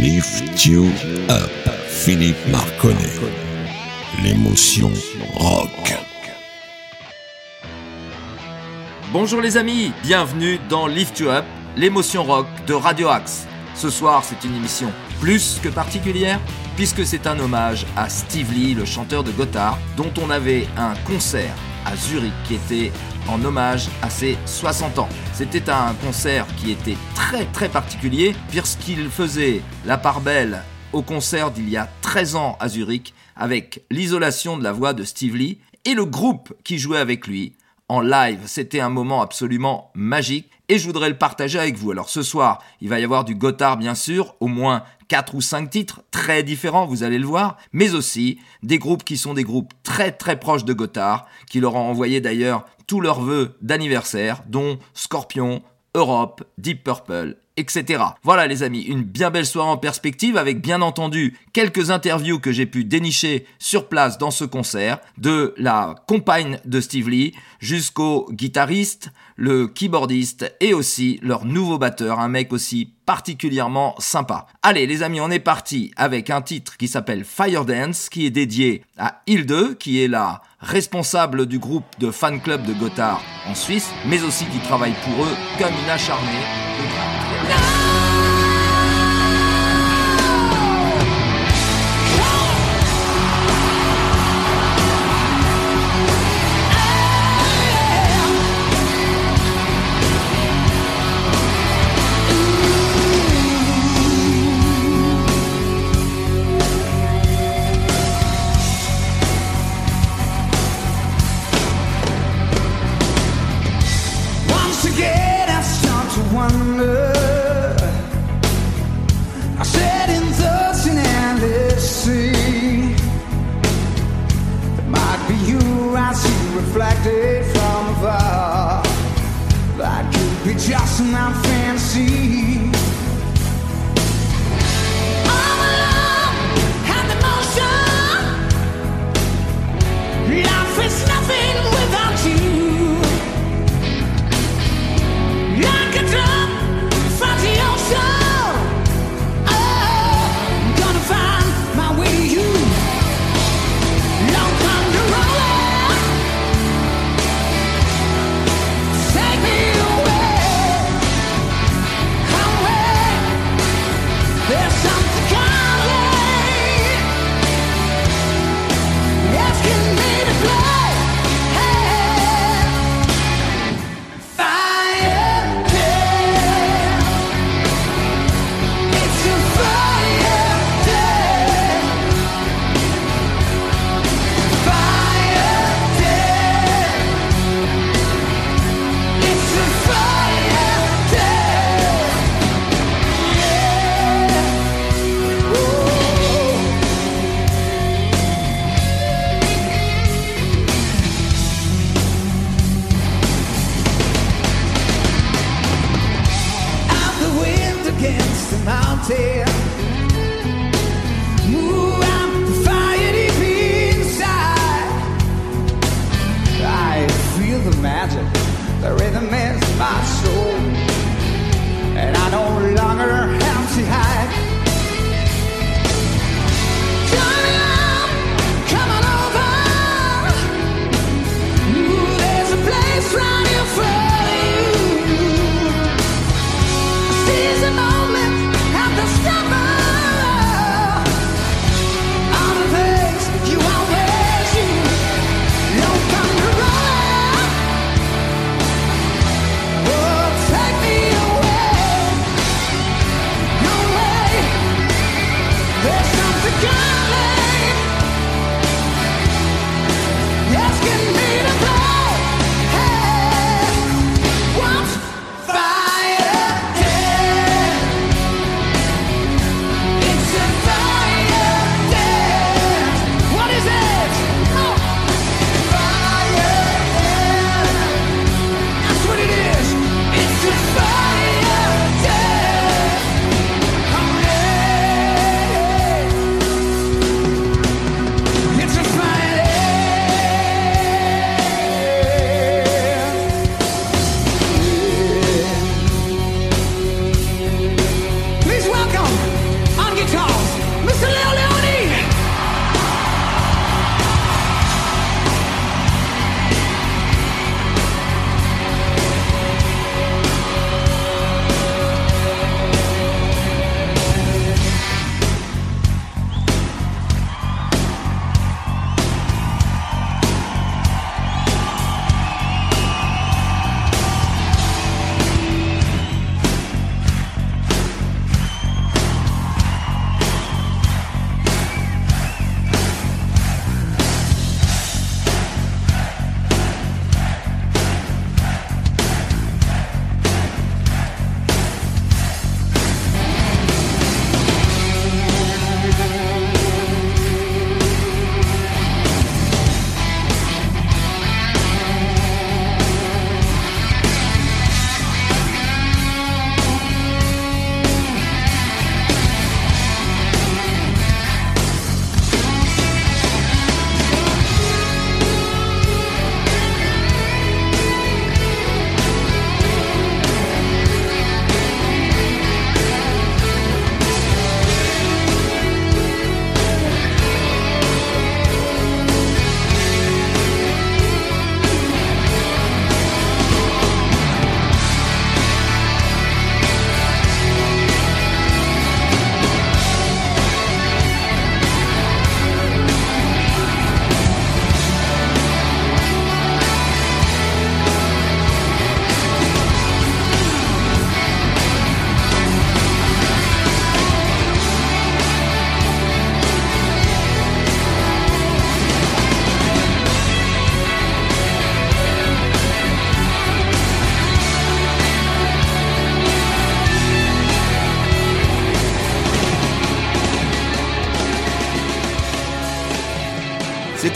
Lift You Up, Philippe Marconnet. L'émotion rock. Bonjour les amis, bienvenue dans Lift You Up, l'émotion rock de Radio Axe. Ce soir, c'est une émission plus que particulière, puisque c'est un hommage à Steve Lee, le chanteur de Gotthard, dont on avait un concert à Zurich qui était en hommage à ses 60 ans. C'était un concert qui était très très particulier puisqu'il faisait la part belle au concert d'il y a 13 ans à Zurich avec l'isolation de la voix de Steve Lee et le groupe qui jouait avec lui en live. C'était un moment absolument magique et je voudrais le partager avec vous. Alors ce soir, il va y avoir du Gotthard bien sûr, au moins 4 ou 5 titres très différents, vous allez le voir, mais aussi des groupes qui sont des groupes très très proches de Gotthard, qui leur ont envoyé d'ailleurs tous leurs vœux d'anniversaire, dont Scorpion, Europe, Deep Purple, etc. Voilà les amis, une bien belle soirée en perspective avec bien entendu quelques interviews que j'ai pu dénicher sur place dans ce concert, de la compagne de Steve Lee jusqu'au guitariste, le keyboardiste et aussi leur nouveau batteur, un mec aussi particulièrement sympa. Allez les amis, on est parti avec un titre qui s'appelle Fire Dance, qui est dédié à Hilde, qui est la responsable du groupe de fan club de Gotthard en Suisse, mais aussi qui travaille pour eux comme une acharnée.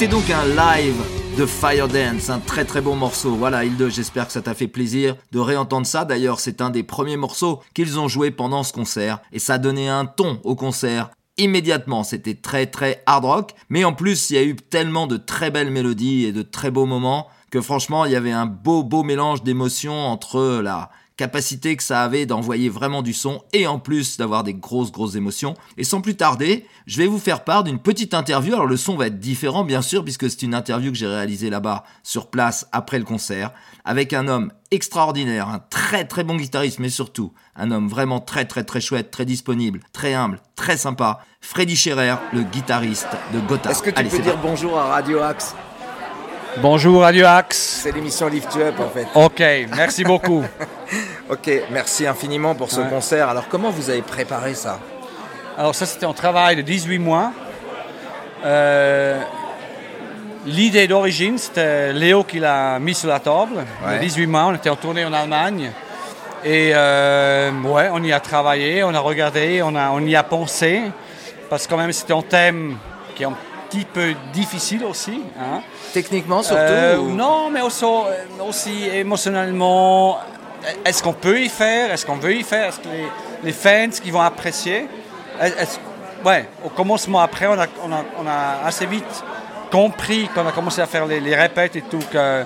C'était donc un live de Fire Dance, un très très bon morceau. Voilà, Hilde, j'espère que ça t'a fait plaisir de réentendre ça. D'ailleurs, c'est un des premiers morceaux qu'ils ont joué pendant ce concert et ça a donné un ton au concert immédiatement. C'était très très hard rock, mais en plus, il y a eu tellement de très belles mélodies et de très beaux moments que franchement, il y avait un beau beau mélange d'émotions entre la capacité que ça avait d'envoyer vraiment du son et en plus d'avoir des grosses grosses émotions. Et sans plus tarder, je vais vous faire part d'une petite interview. Alors le son va être différent bien sûr puisque c'est une interview que j'ai réalisée là-bas sur place après le concert avec un homme extraordinaire, un très très bon guitariste mais surtout un homme vraiment très très très chouette, très disponible, très humble, très sympa, Freddy Scherer, le guitariste de Gotthard. Est-ce que tu peux dire bonjour à Radio Axe? Bonjour Radio Axe. C'est l'émission Lift You Up en fait. Ok, merci beaucoup. ok, merci infiniment pour ce concert. Alors comment vous avez préparé ça? Alors ça c'était un travail de 18 mois. Euh, l'idée d'origine, c'était Léo qui l'a mis sur la table. Ouais. 18 mois, on était en tournée en Allemagne. Et euh, ouais, on y a travaillé, on a regardé, on, a, on y a pensé. Parce que quand même c'était un thème qui est un petit peu difficile aussi. Hein. Techniquement surtout euh, Non, mais aussi, aussi émotionnellement. Est-ce qu'on peut y faire? Est-ce qu'on veut y faire? Est-ce que les, les, fans qui vont apprécier? Est Ouais, au commencement après, on a, on a, on a assez vite compris, quand on a commencé à faire les, les répètes et tout, que,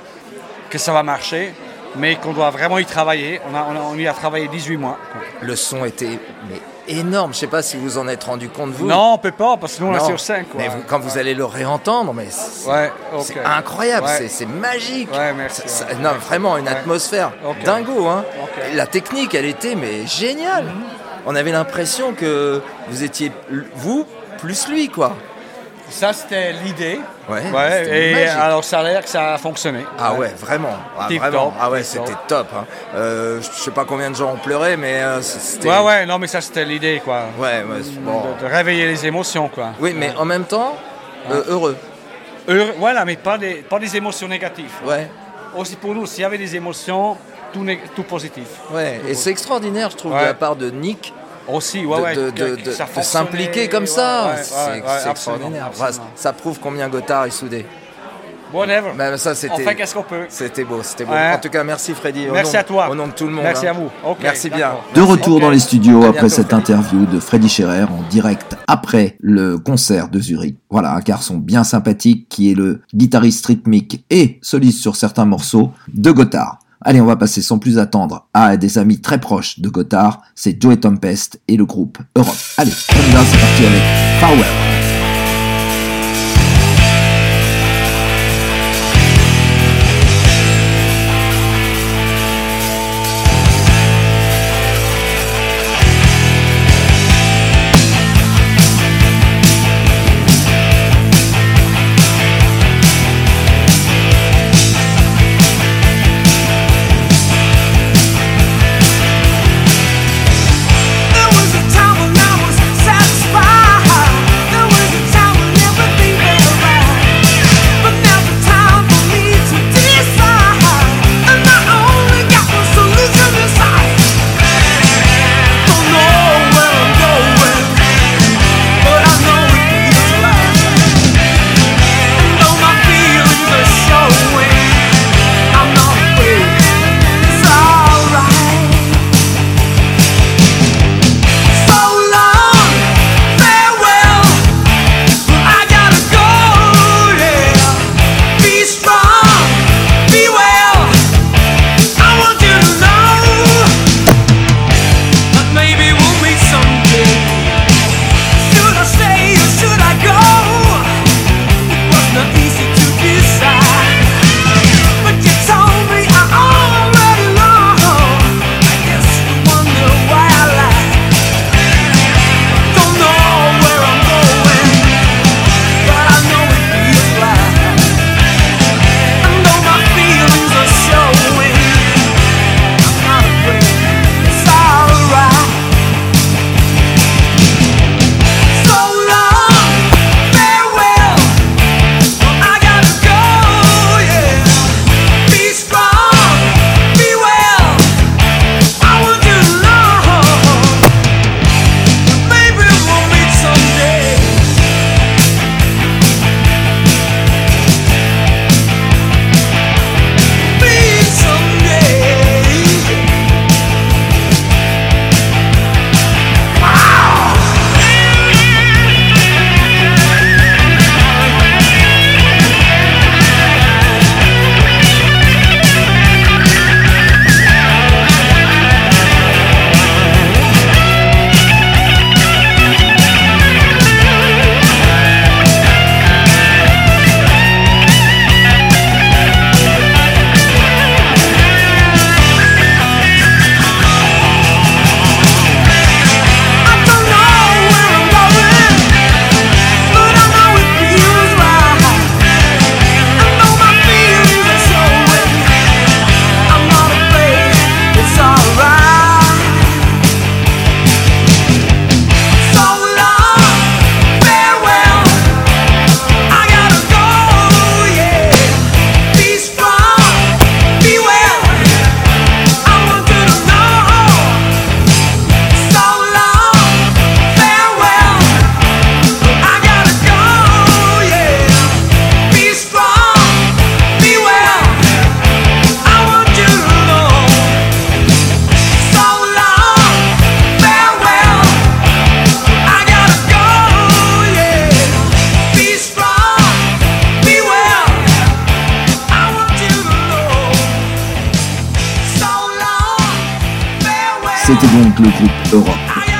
que ça va marcher mais qu'on doit vraiment y travailler. On, a, on, a, on, y a travaillé 18 mois. Le son était mais énorme. Je ne sais pas si vous en êtes rendu compte, vous. Non, on peut pas, parce que nous, on est sur 5. Mais vous, quand vous allez le réentendre, mais c'est ouais, okay. incroyable, ouais. c'est magique. Ouais, merci, ça, non, vraiment, une atmosphère okay. dingo. Hein. La technique, elle était mais géniale. Mm -hmm. On avait l'impression que vous étiez, vous, plus lui, quoi. Ça, c'était l'idée. Ouais, ouais et magique. alors, ça a l'air que ça a fonctionné. Ah ouais, vraiment. Ah, vraiment. ah ouais, c'était top. Hein. Euh, je sais pas combien de gens ont pleuré, mais euh, c'était. Ouais, ouais, non, mais ça, c'était l'idée, quoi. Ouais, ouais, bon. de, de, réveiller les émotions, quoi. Oui, mais en même temps, euh, heureux. Heureux, voilà, mais pas des, pas des émotions négatives. Ouais. Aussi pour nous, s'il y avait des émotions, tout, tout positif. Ouais, tout et c'est extraordinaire, je trouve, de la part de Nick aussi, ouais, de, ouais, de, de, de s'impliquer comme ça. Ouais, c'est extraordinaire. Absolument. Ça prouve combien Gotthard est soudé. Whatever. Ben, ça, c'était, on fait qu'est-ce qu'on peut. C'était beau, c'était beau. En tout cas, merci Freddy. Merci nom, à toi. Au nom de tout le monde. Merci hein. à vous. Okay, merci bien. De retour okay. dans les studios après bientôt, cette Freddy. interview de Freddy Scherer en direct après le concert de Zurich. Voilà, un garçon bien sympathique qui est le guitariste rythmique et soliste sur certains morceaux de Gotthard. Allez, on va passer sans plus attendre à des amis très proches de Gotthard, c'est Joey Tempest et le groupe Europe. Allez, on y va, c'est parti avec Power.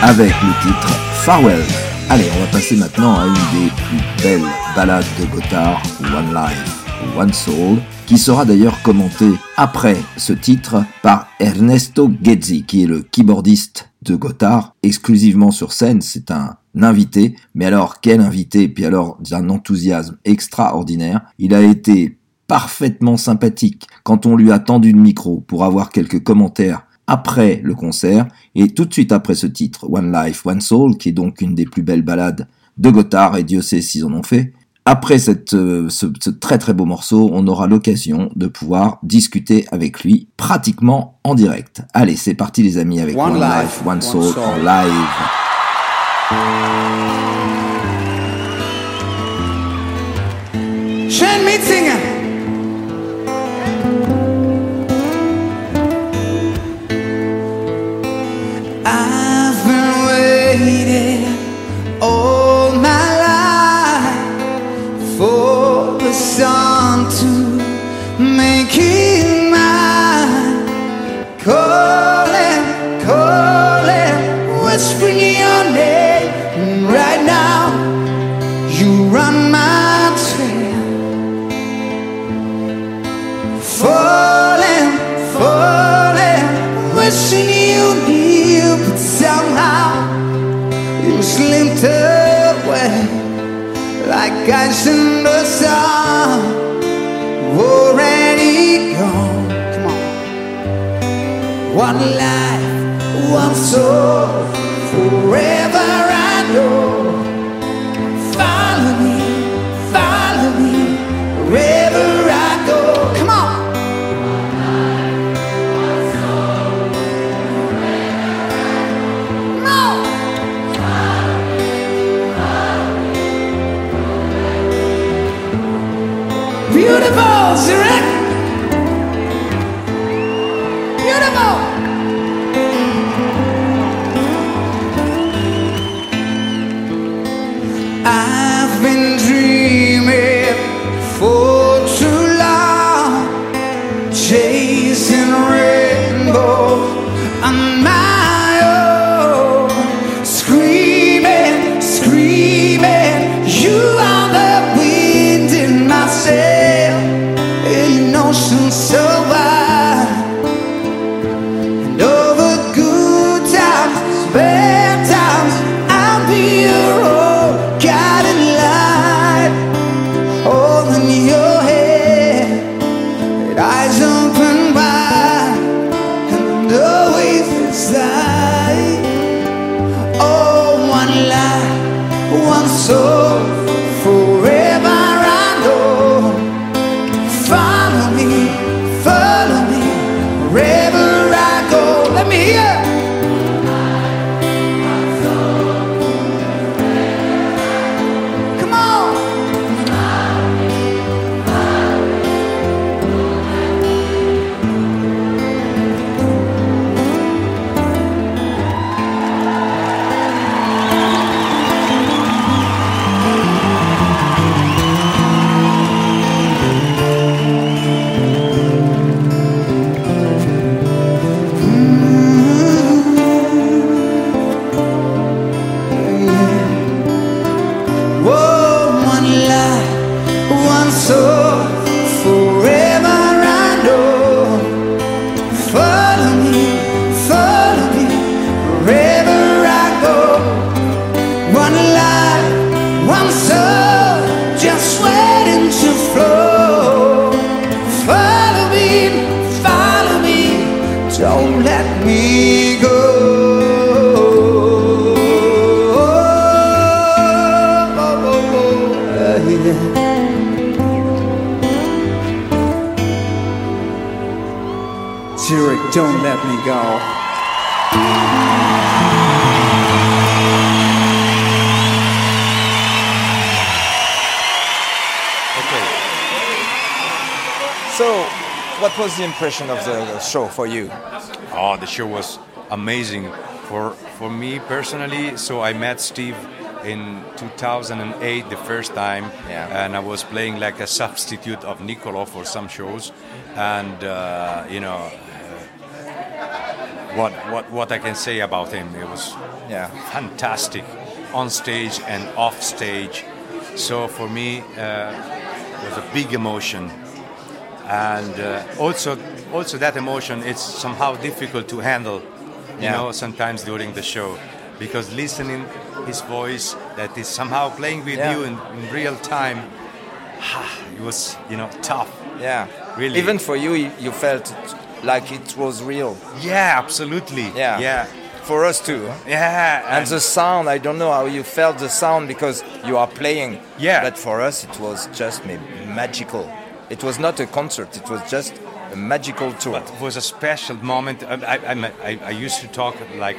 Avec le titre Farewell. Allez, on va passer maintenant à une des plus belles ballades de Gotthard, One Life, One Soul, qui sera d'ailleurs commentée après ce titre par Ernesto Gezzi, qui est le keyboardiste de Gotthard, exclusivement sur scène, c'est un invité, mais alors quel invité, puis alors d'un enthousiasme extraordinaire, il a été parfaitement sympathique quand on lui a tendu le micro pour avoir quelques commentaires après le concert, et tout de suite après ce titre, One Life, One Soul, qui est donc une des plus belles ballades de Gotthard, et Dieu sait s'ils en ont fait, après cette, euh, ce, très très beau morceau, on aura l'occasion de pouvoir discuter avec lui pratiquement en direct. Allez, c'est parti les amis avec One, Life, One, Soul, en live. In the sun already gone. Come on. One life, one soul, forever I know. Was the impression of the show for you? Oh, the show was amazing for for me personally. So I met Steve in 2008 the first time, yeah. and I was playing like a substitute of Niccolo for some shows, and uh, you know. What, what, what I can say about him. It was Yeah. fantastic on stage and off stage. So for me, uh, it was a big emotion, and uh, also also that emotion it's somehow difficult to handle. You Yeah. know, sometimes during the show, because listening his voice that is somehow playing with Yeah. you in, in real time, it was you know tough. Yeah. Really. Even for you, you you felt like it was real. Yeah, absolutely. Yeah. yeah, For us too. yeah. And the sound, I don't know how you felt the sound because you are playing. Yeah. But for us, it was just magical. It was not a concert. It was just a magical tour. But it was a special moment. I, I, I, I used to talk like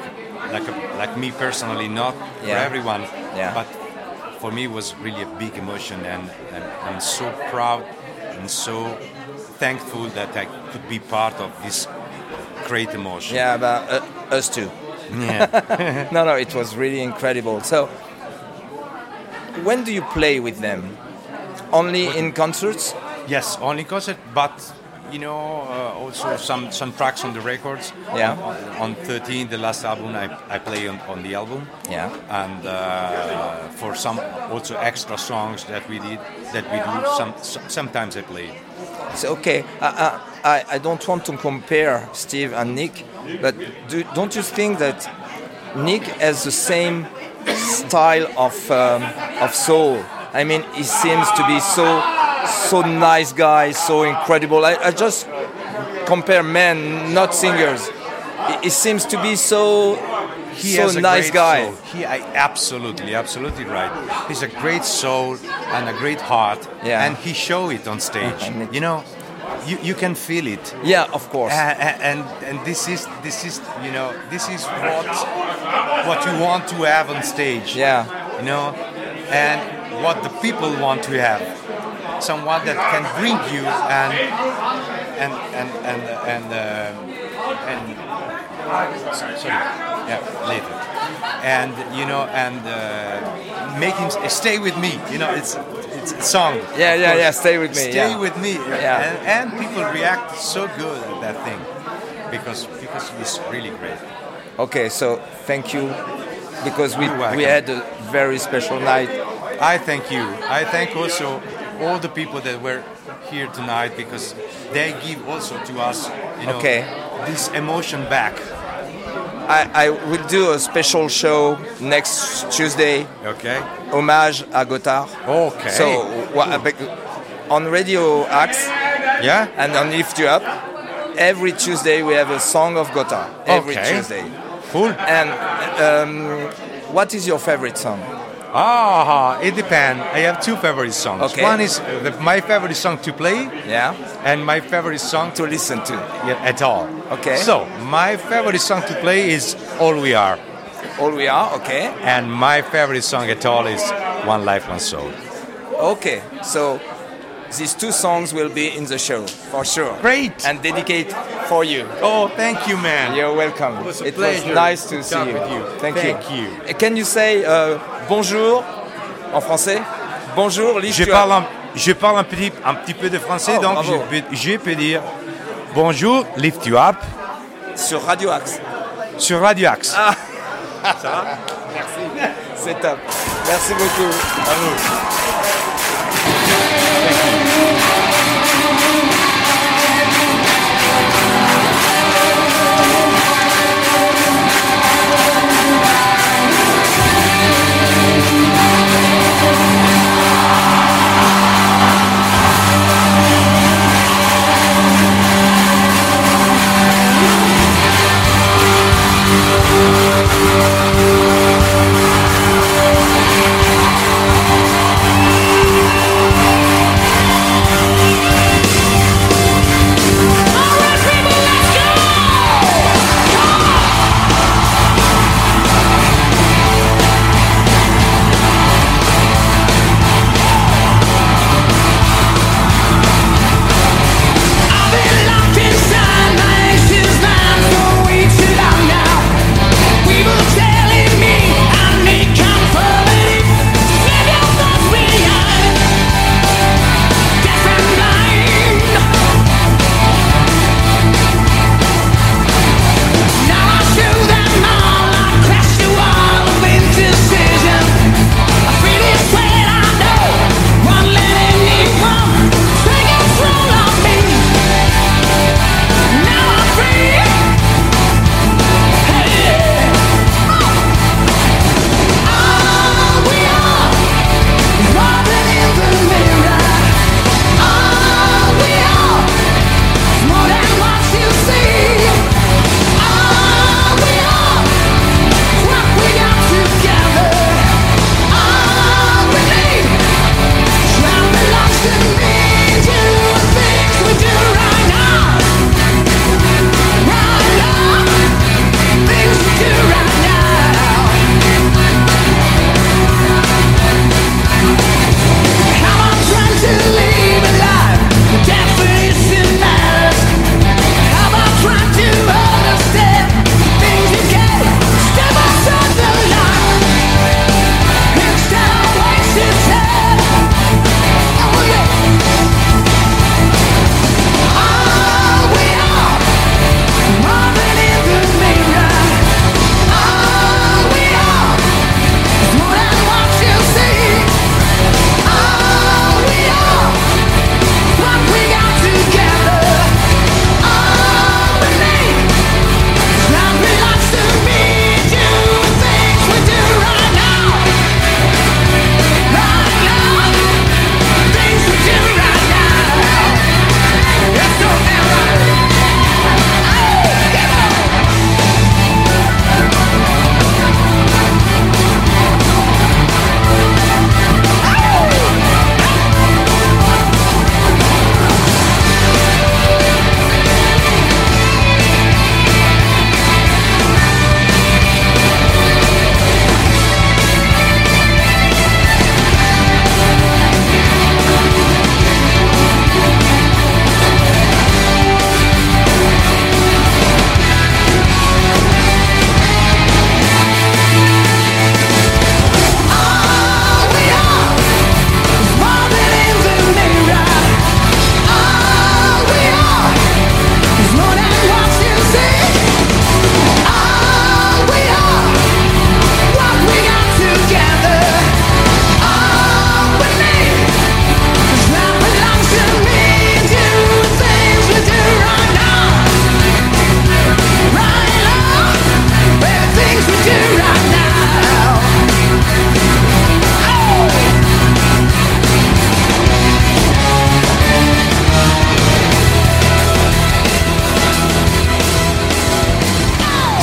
like a, like me personally, not for everyone. Yeah. But for me, it was really a big emotion, and, and I'm so proud and so thankful that I could be part of this great emotion. yeah, but uh, us too. Yeah. No, no, it was really incredible. So, when do you play with them? Only in concerts? yes, only concert, but you know, uh, also some some tracks on the records. Yeah. On, on 13, the last album, I, I play on, on the album. Yeah. and uh, for some also extra songs that we did that we do some so- sometimes I play So, okay, I, I, I don't want to compare Steve and Nick, but do, don't you think that Nick has the same style of, um, of soul? I mean, he seems to be so so nice guy, so incredible. I, I just compare men, not singers. He, he seems to be so he so has a nice great guy. soul. he I, absolutely absolutely right he's a great soul and a great heart Yeah. and he show it on stage it- you know you, you can feel it Yeah, of course. and, and and this is this is you know this is what what you want to have on stage Yeah. you know and what the people want to have someone that can bring you and and and and and uh, and sorry yeah later and you know and uh, make him stay with me you know it's it's a song Yeah, yeah, course. yeah, Stay With Me, stay yeah. with me Yeah. and, and people react so good at that thing because because it's really great Okay, so thank you because we, we had a very special night. I thank you. I thank also all the people that were here tonight because they give also to us, you know, Okay. this emotion back. I, I will do a special show next Tuesday, Okay. hommage à Gotthard. Okay. So on Radio Axe yeah. and on Lift You Up, every Tuesday we have a song of Gotthard. Every Okay. Tuesday. Cool. And um, what is your favorite song? Ah, it depends. I have two favorite songs. Okay. One is uh, the, my favorite song to play, Yeah, and my favorite song to listen to. yeah, at all. Okay. So my favorite song to play is "All We Are," All we are, okay. and my favorite song at all is "One Life, One Soul." Okay, so these two songs will be in the show for sure. Great. And dedicate for you. Oh, thank you, man. You're welcome. It was a was nice to to see you. with you. Thank, Thank you. you. Uh, Can you say uh, bonjour en français? Bonjour, Liz. Je parle, un, je parle un, petit, un petit peu de français, Oh, donc bravo. je peux, je peux dire bonjour, lift you up sur Radio Axe. sur Radio Axe. Ah. C'est top. Merci beaucoup. À vous. Thank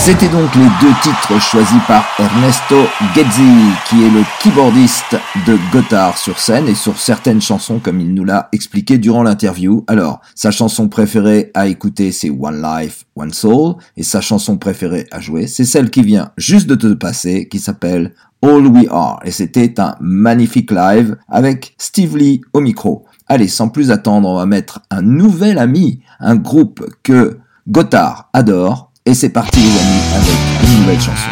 C'était donc les deux titres choisis par Ernesto Gezzi, qui est le keyboardiste de Gotthard sur scène et sur certaines chansons comme il nous l'a expliqué durant l'interview. Alors, sa chanson préférée à écouter c'est One Life, One Soul et sa chanson préférée à jouer c'est celle qui vient juste de te passer qui s'appelle All We Are et c'était un magnifique live avec Steve Lee au micro. Allez, sans plus attendre, on va mettre un nouvel ami, un groupe que Gotthard adore et c'est parti les amis avec une nouvelle chanson.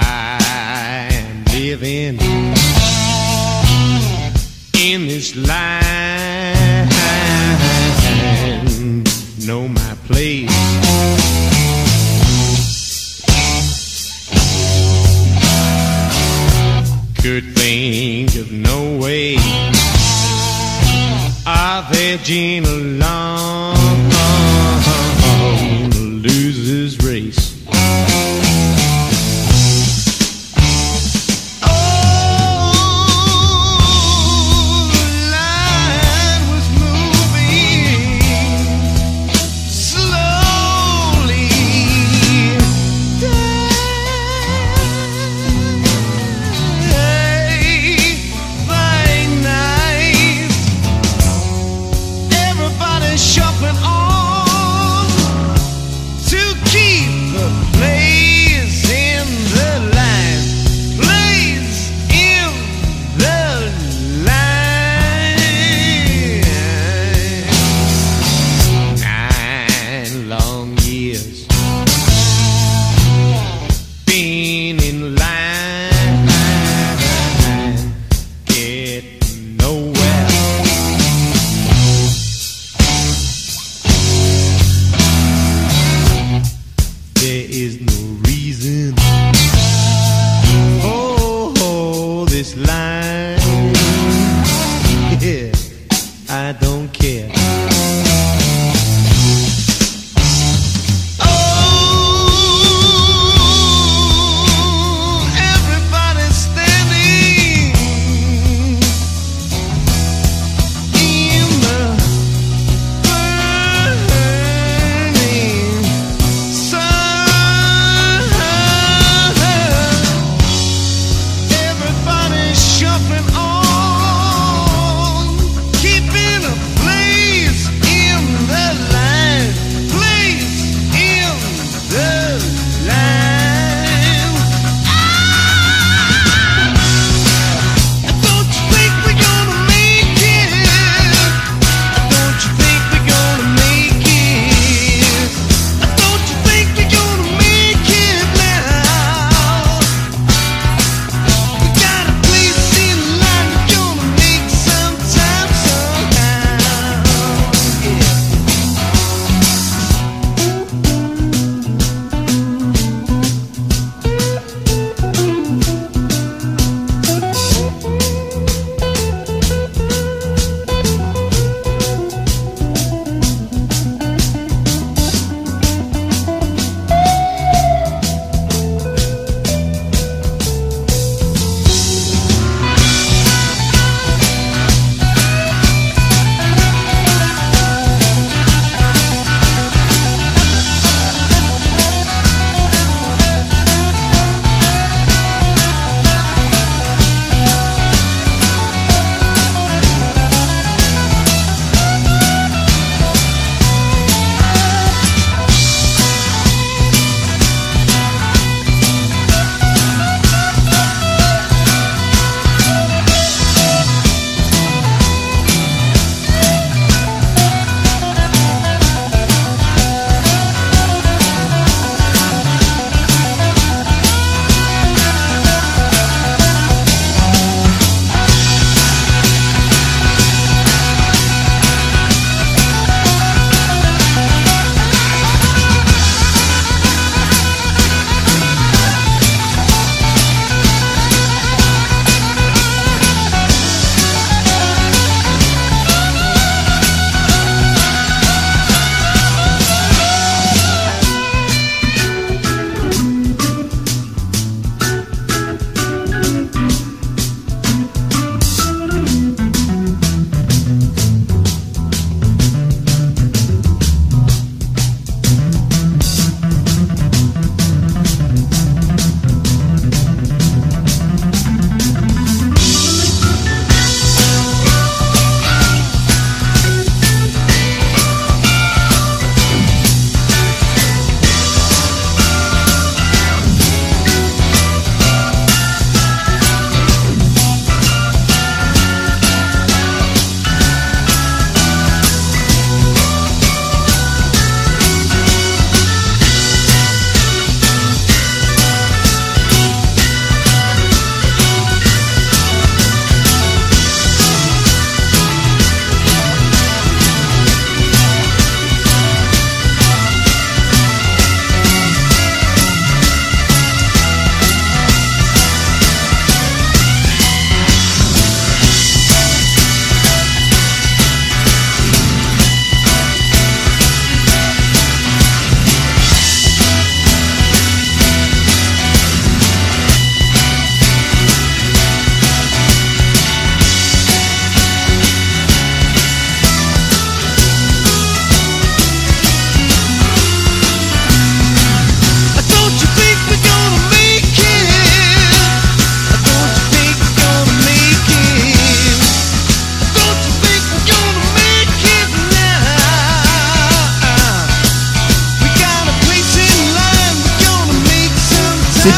Living in this line, know my place. Could think of no way of edging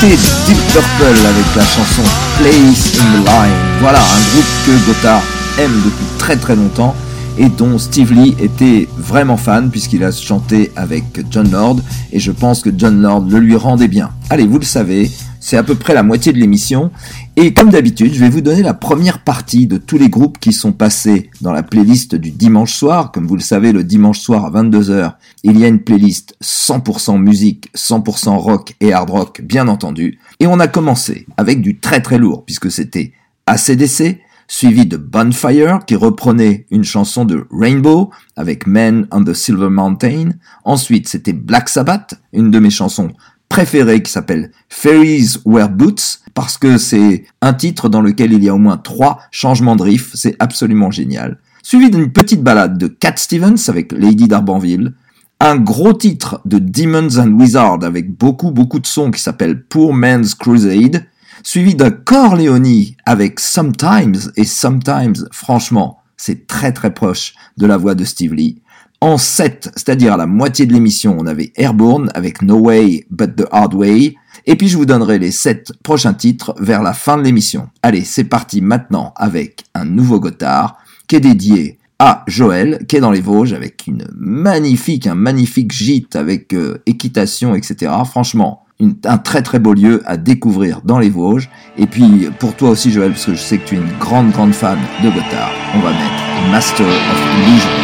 Deep Purple avec la chanson Place in the Line. Voilà, un groupe que Gotthard aime depuis très très longtemps et dont Steve Lee était vraiment fan puisqu'il a chanté avec John Lord et je pense que John Lord le lui rendait bien. Allez, vous le savez, c'est à peu près la moitié de l'émission et comme d'habitude, je vais vous donner la première partie de tous les groupes qui sont passés dans la playlist du dimanche soir. Comme vous le savez, le dimanche soir à 22h, il y a une playlist 100% musique, 100% rock et hard rock, bien entendu. Et on a commencé avec du très très lourd, puisque c'était ACDC, suivi de Bonfire, qui reprenait une chanson de Rainbow, avec Men on the Silver Mountain. Ensuite, c'était Black Sabbath, une de mes chansons préférées qui s'appelle Fairies Wear Boots, parce que c'est un titre dans lequel il y a au moins trois changements de riff, c'est absolument génial. Suivi d'une petite balade de Cat Stevens avec Lady d'Arbanville, un gros titre de Demons and Wizards avec beaucoup beaucoup de sons qui s'appelle Poor Man's Crusade, suivi d'un Corleone avec Sometimes, et Sometimes, franchement, c'est très très proche de la voix de Steve Lee. En 7, c'est-à-dire à la moitié de l'émission, on avait Airborne avec No Way But the Hard Way, et puis je vous donnerai les 7 prochains titres vers la fin de l'émission. Allez, c'est parti maintenant avec un nouveau Gotthard qui est dédié à Joël, qui est dans les Vosges avec une magnifique, un magnifique gîte avec euh, équitation, etc. Franchement, un très très beau lieu à découvrir dans les Vosges. Et puis pour toi aussi Joël, parce que je sais que tu es une grande grande fan de Gotthard, on va mettre Master of Illusion.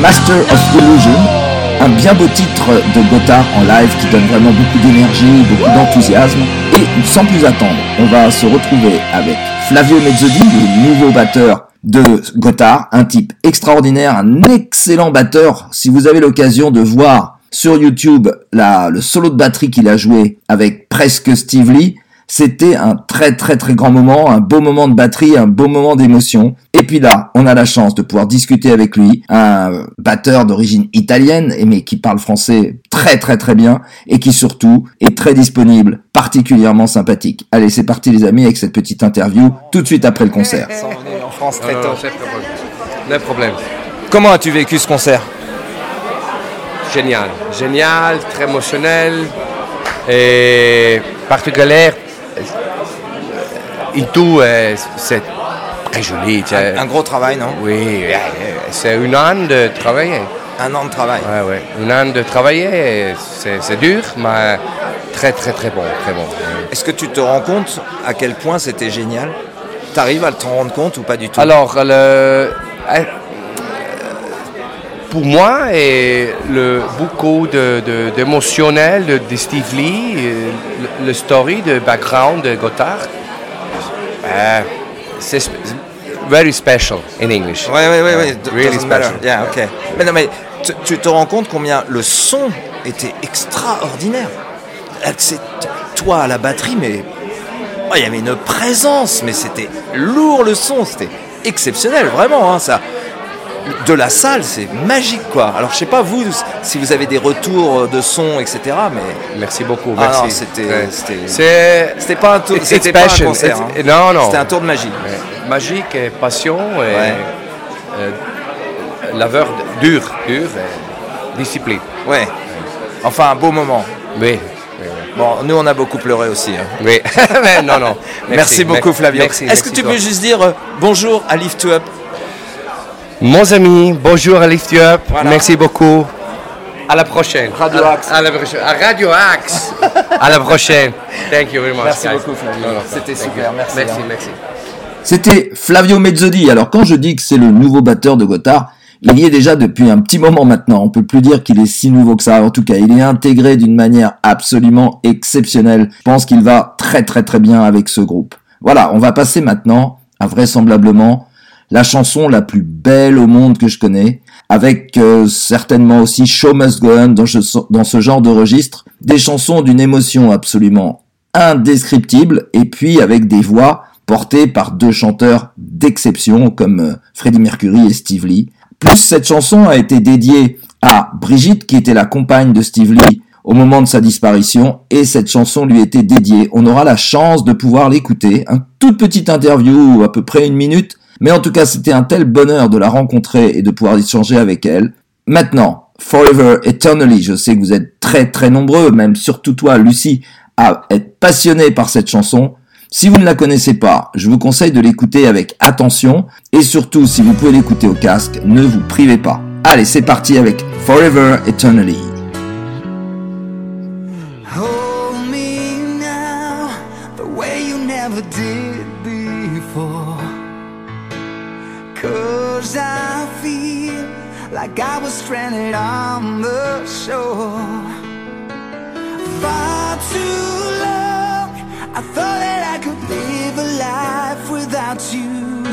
Master of Illusion, un bien beau titre de Gotthard en live qui donne vraiment beaucoup d'énergie, beaucoup d'enthousiasme. Et sans plus attendre, on va se retrouver avec Flavio Mezzodi, le nouveau batteur de Gotthard, un type extraordinaire, un excellent batteur. Si vous avez l'occasion de voir sur YouTube le solo de batterie qu'il a joué avec presque Steve Lee, c'était un très très très grand moment, un beau moment de batterie, un beau moment d'émotion. Et puis là, on a la chance de pouvoir discuter avec lui, un batteur d'origine italienne, mais qui parle français très très très bien, et qui surtout est très disponible, particulièrement sympathique. Allez, c'est parti les amis avec cette petite interview, tout de suite après le concert. En France très tôt. Le problème. Comment as-tu vécu ce concert? Génial. Génial, très émotionnel. Et particulier. Et tout, euh, c'est très joli. Un gros travail, non? Oui, euh, c'est un an de travailler. Un an de travail. Ouais, ouais. Un an de travailler, c'est dur, mais très, très, très bon. Très bon. Est-ce que tu te rends compte à quel point c'était génial? T'arrives à te rendre compte ou pas du tout? Alors, le, euh, pour moi, et le, beaucoup de- d'émotionnel de, de Steve Lee, le, le story de background de Gotthard, euh, c'est very special in English. Ouais, ouais. d- Really special. Yeah, ok. Mais non, mais tu, tu te rends compte combien le son était extraordinaire. Toi à la batterie, mais oh, il y avait une présence, mais c'était lourd le son, c'était exceptionnel, vraiment. Hein, ça, de la salle, c'est magique, quoi. Alors, je sais pas vous si vous avez des retours de son, etc. Mais Merci beaucoup. Ah Merci. c'était- Ouais. c'était- pas un tour, c'était pas un passion. concert. Hein. non, non. C'était un tour de magie. Ouais. Magique et passion et Ouais. euh, laveur dur, dur et discipline. Ouais. Enfin, un beau moment. Oui. Bon, nous, on a beaucoup pleuré aussi. hein. Oui. Mais non, non. Merci, beaucoup, Flavio. Est-ce que tu peux juste dire euh, bonjour à Lift Up? Mon ami, bonjour à Lift You Up. Voilà. Merci beaucoup. À la prochaine. Radio À- Axe. À, la prochaine. À Radio Axe. à la prochaine. Thank you very much. Merci guys. beaucoup, Flavio. Non, non, C'était super, you. merci, Merci, hein. merci. C'était Flavio Mezzodi. Alors quand je dis que c'est le nouveau batteur de Gotthard, il y est déjà depuis un petit moment maintenant. On peut plus dire qu'il est si nouveau que ça. En tout cas, il est intégré d'une manière absolument exceptionnelle. Je pense qu'il va très très très bien avec ce groupe. Voilà, on va passer maintenant à vraisemblablement la chanson la plus belle au monde que je connais, avec euh, certainement aussi Show Must Go On dans ce, genre de registre, des chansons d'une émotion absolument indescriptible, et puis avec des voix portées par deux chanteurs d'exception comme euh, Freddie Mercury et Steve Lee. Plus cette chanson a été dédiée à Brigitte, qui était la compagne de Steve Lee au moment de sa disparition, et cette chanson lui était dédiée. On aura la chance de pouvoir l'écouter, un toute petite interview, à peu près une minute, mais en tout cas c'était un tel bonheur de la rencontrer et de pouvoir échanger avec elle. Maintenant, Forever Eternally, je sais que vous êtes très très nombreux, même surtout toi Lucie, à être passionné par cette chanson. Si vous ne la connaissez pas, je vous conseille de l'écouter avec attention et surtout si vous pouvez l'écouter au casque, ne vous privez pas. Allez, c'est parti avec Forever Eternally. Like I was stranded on the shore. Far too long, I thought that I could live a life without you.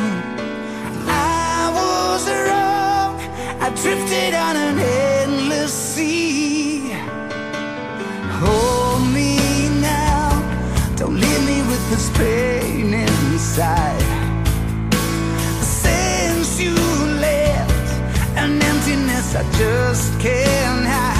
I was wrong, I drifted on an endless sea. Hold me now, don't leave me with this pain inside. I just can't hide.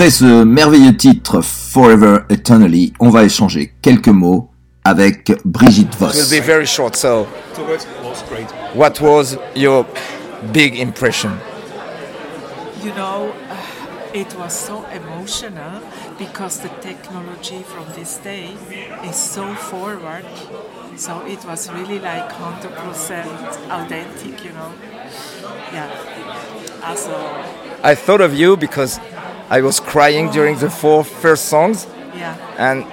Après ce merveilleux titre Forever Eternally, on va échanger quelques mots avec Brigitte It will Voss. be very short. So, what was your big impression? You know, uh, it was so emotional because the technology from this day is so forward. So it was really like 100% authentic, you know? Yeah. Also, I thought of you because I was crying during the four first songs, yeah. and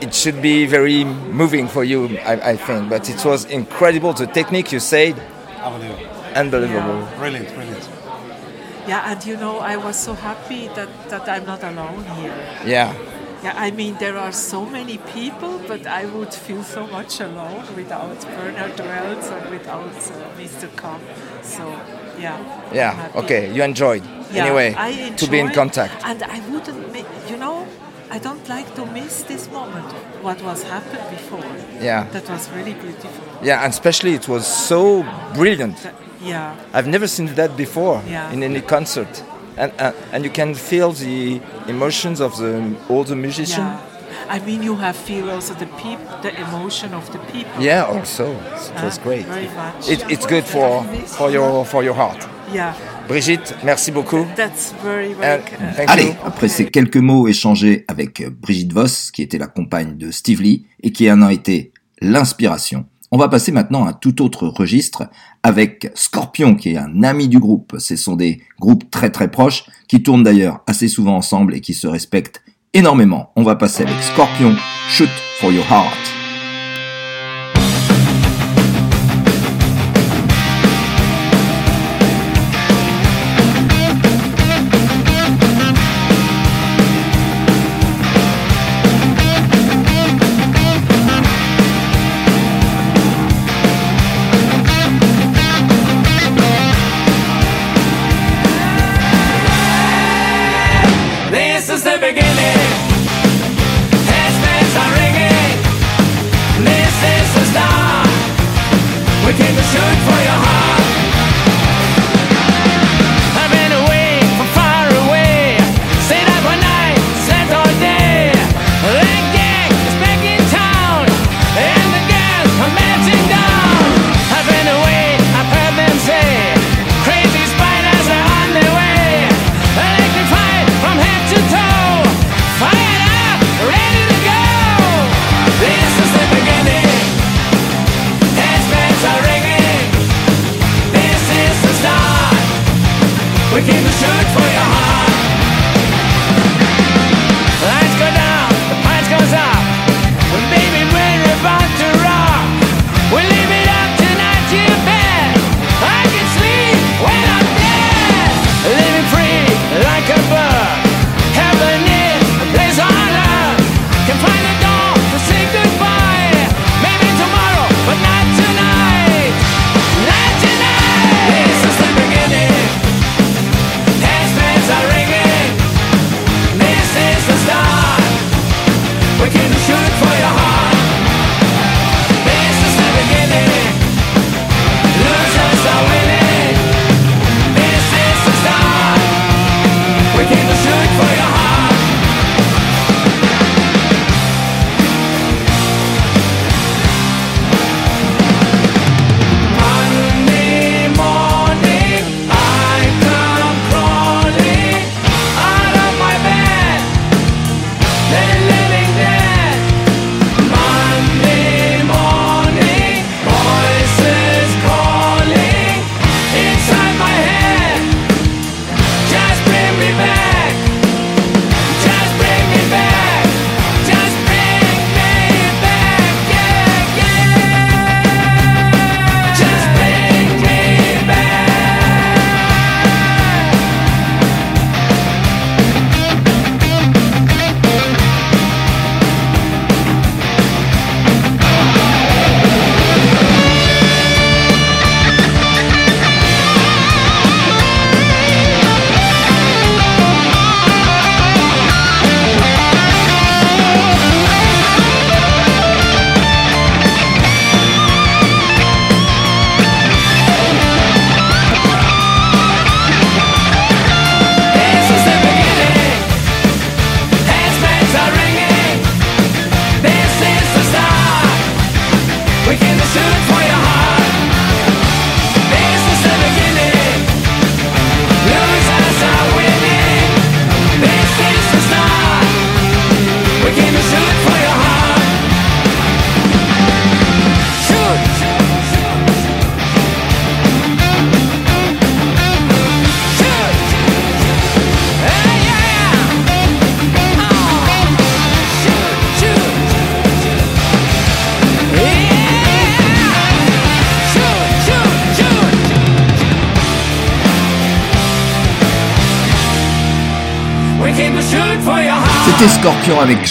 it should be very moving for you, I, I think. But it was incredible. The technique you said, Unbelievable. unbelievable. Brilliant, brilliant. Yeah, and you know, I was so happy that, that I'm not alone here. Yeah, Yeah, I mean, there are so many people, but I would feel so much alone without Bernard Wells and without uh, Mr. Kamp. So, yeah. Yeah. Okay, you enjoyed Yeah, anyway to be in contact. And I wouldn't, you know, I don't like to miss this moment. What was happened before. Yeah. That was really beautiful. Yeah, and especially it was so brilliant. That- yeah. I've never seen that before Yeah. in any concert, and uh, and you can feel the emotions of the all the musicians. Yeah. I mean, you have feel also the peop, the emotion of the people. Yeah, also it was Uh, great. Very much. It, it's good for for your for your heart. Yeah, Brigitte, merci beaucoup. that's very, thank Allez, après ces quelques mots échangés avec euh, Brigitte Voss, qui était la compagne de Steve Lee et qui en a été l'inspiration, on va passer maintenant à un tout autre registre avec Scorpion, qui est un ami du groupe. Ce sont des groupes très très proches, qui tournent d'ailleurs assez souvent ensemble et qui se respectent énormément. On va passer avec Scorpion, Shoot for Your Heart.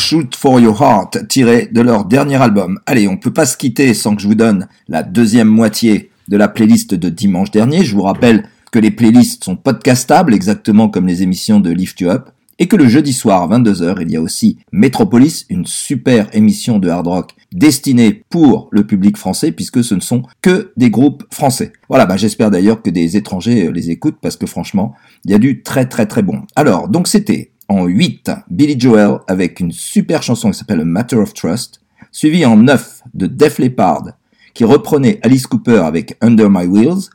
Shoot for Your Heart, tiré de leur dernier album. Allez, on peut pas se quitter sans que je vous donne la deuxième moitié de la playlist de dimanche dernier. Je vous rappelle que les playlists sont podcastables, exactement comme les émissions de Lift You Up, et que le jeudi soir à 22h, il y a aussi Metropolis, une super émission de hard rock destinée pour le public français, puisque ce ne sont que des groupes français. Voilà, bah j'espère d'ailleurs que des étrangers euh, les écoutent, parce que franchement, il y a du très très très bon. Alors, donc c'était en 8, Billy Joel avec une super chanson qui s'appelle Matter of Trust, suivi en 9 de Def Leppard, qui reprenait Alice Cooper avec Under My Wheels,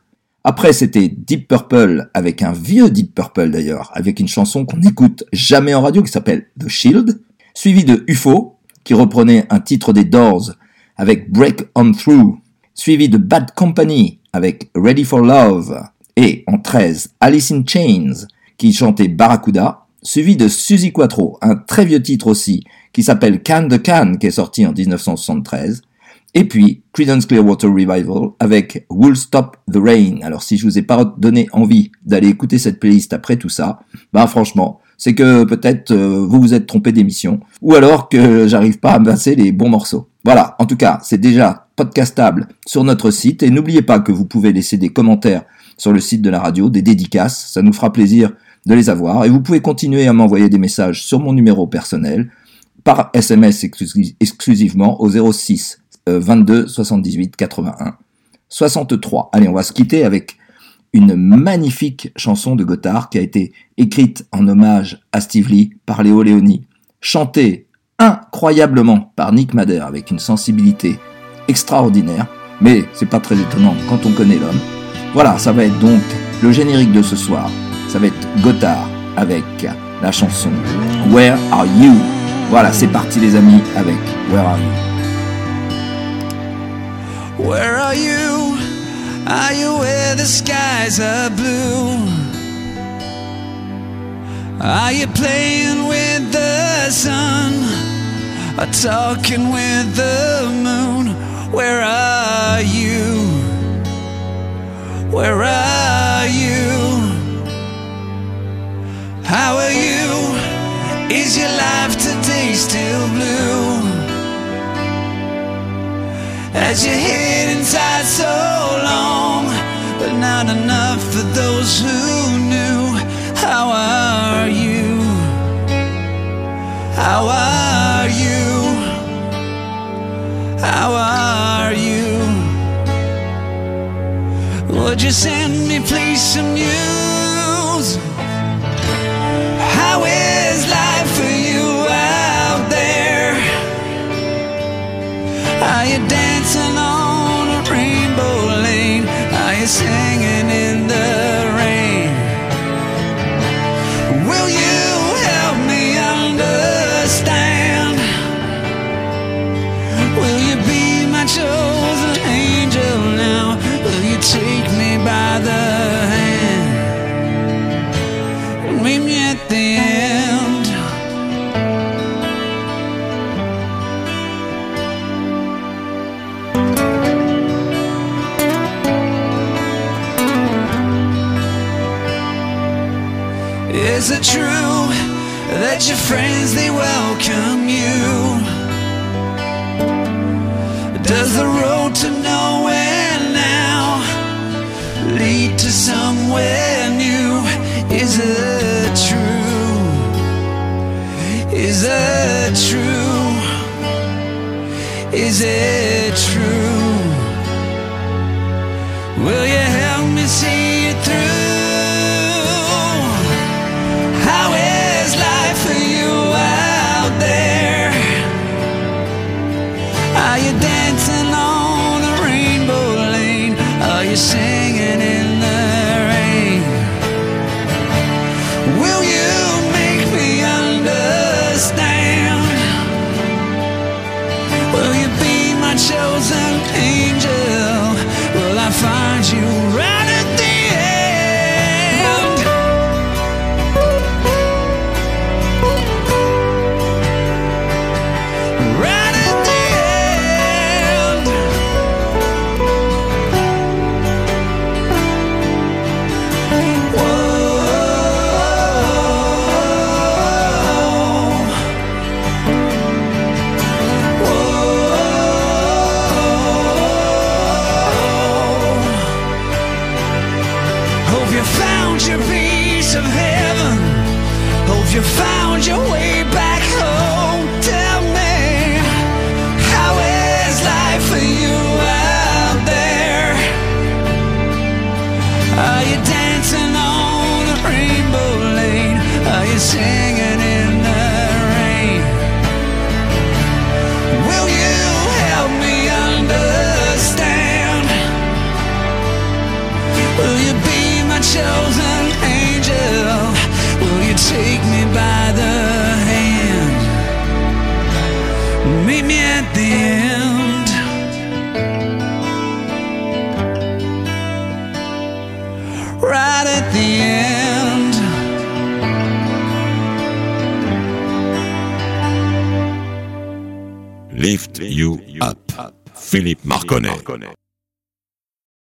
après, c'était Deep Purple avec un vieux Deep Purple d'ailleurs, avec une chanson qu'on n'écoute jamais en radio qui s'appelle The Shield, suivi de UFO, qui reprenait un titre des Doors avec Break On Through, suivi de Bad Company avec Ready for Love, et en 13, Alice in Chains, qui chantait Barracuda, suivi de Suzy Quattro, un très vieux titre aussi, qui s'appelle Can the Can, qui est sorti en 1973, et puis, Creedence Clearwater Revival avec Will Stop the Rain. Alors, si je vous ai pas donné envie d'aller écouter cette playlist après tout ça, bah franchement, c'est que peut-être euh, vous vous êtes trompé d'émission, ou alors que j'arrive pas à passer les bons morceaux. Voilà, en tout cas, c'est déjà podcastable sur notre site, et n'oubliez pas que vous pouvez laisser des commentaires sur le site de la radio, des dédicaces, ça nous fera plaisir de les avoir, et vous pouvez continuer à m'envoyer des messages sur mon numéro personnel, par SMS exclusivement au 06 22 78 81 63. Allez, on va se quitter avec une magnifique chanson de Gotthard qui a été écrite en hommage à Steve Lee par Léo Léoni, chantée incroyablement par Nick Madder avec une sensibilité extraordinaire, mais c'est pas très étonnant quand on connaît l'homme. Voilà, ça va être donc le générique de ce soir. Ça va être Gotthard avec la chanson Where Are You? Voilà, c'est parti les amis avec Where Are You? Where are you? Are you where the skies are blue? Are you playing with the sun? Or talking with the moon? Where are you? Where are you? How are you? Is your life today still blue? As you hid inside so long, but not enough for those who knew. How are you? How are you? How are you? Would you send me please some news? Are you dancing on a rainbow lane? Are you your friends they welcome you? Does the road to nowhere now lead to somewhere new? Is it true? Is it true? Is it true? Will you help me see Are you dancing on a rainbow lane? Are you singing in the rain? Will you make me understand? Will you be my chosen angel? Singing in the rain. Will you help me understand? Will you be my chosen Philippe Marconnet.